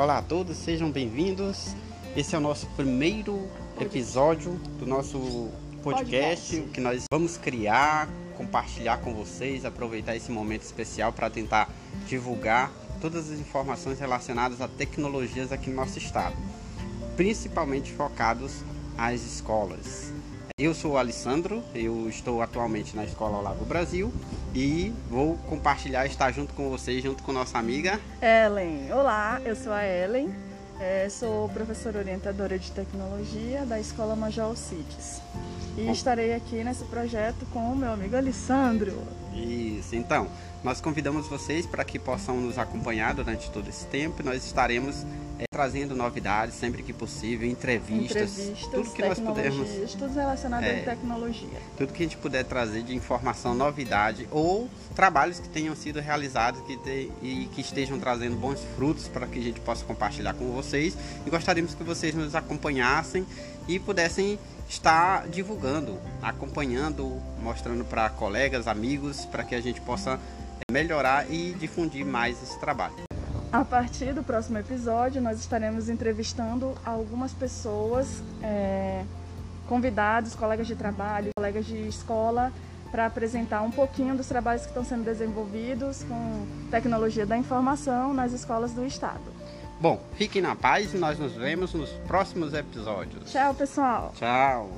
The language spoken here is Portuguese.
Olá a todos, sejam bem-vindos. Esse é o nosso primeiro episódio do nosso podcast, Podcast. que nós vamos criar, compartilhar com vocês, aproveitar esse momento especial para tentar divulgar todas as informações relacionadas a tecnologias aqui no nosso estado, principalmente focados às escolas. Eu sou o Alessandro, eu estou atualmente na Escola Olavo Brasil e vou compartilhar, estar junto com vocês, junto com nossa amiga Ellen, olá, eu sou a Ellen, eh, sou professora orientadora de tecnologia da Escola Major Alcides. E estarei aqui nesse projeto com o meu amigo Alessandro. Isso, então, nós convidamos vocês para que possam nos acompanhar durante todo esse tempo. Nós estaremos eh, trazendo novidades sempre que possível, entrevistas, Entrevistas, tudo que nós pudermos, tudo relacionado É. à tecnologia. tudo que a gente puder trazer de informação, novidade ou trabalhos que tenham sido realizados que te- e que estejam trazendo bons frutos para que a gente possa compartilhar com vocês. E gostaríamos que vocês nos acompanhassem e pudessem estar divulgando, acompanhando, mostrando para colegas, amigos, para que a gente possa eh, melhorar e difundir mais esse trabalho. A partir do próximo episódio, nós estaremos entrevistando algumas pessoas, eh, convidados, colegas de trabalho, colegas de escola, para apresentar um pouquinho dos trabalhos que estão sendo desenvolvidos com tecnologia da informação nas escolas do estado. Bom, fiquem na paz e nós nos vemos nos próximos episódios. Tchau, pessoal! Tchau!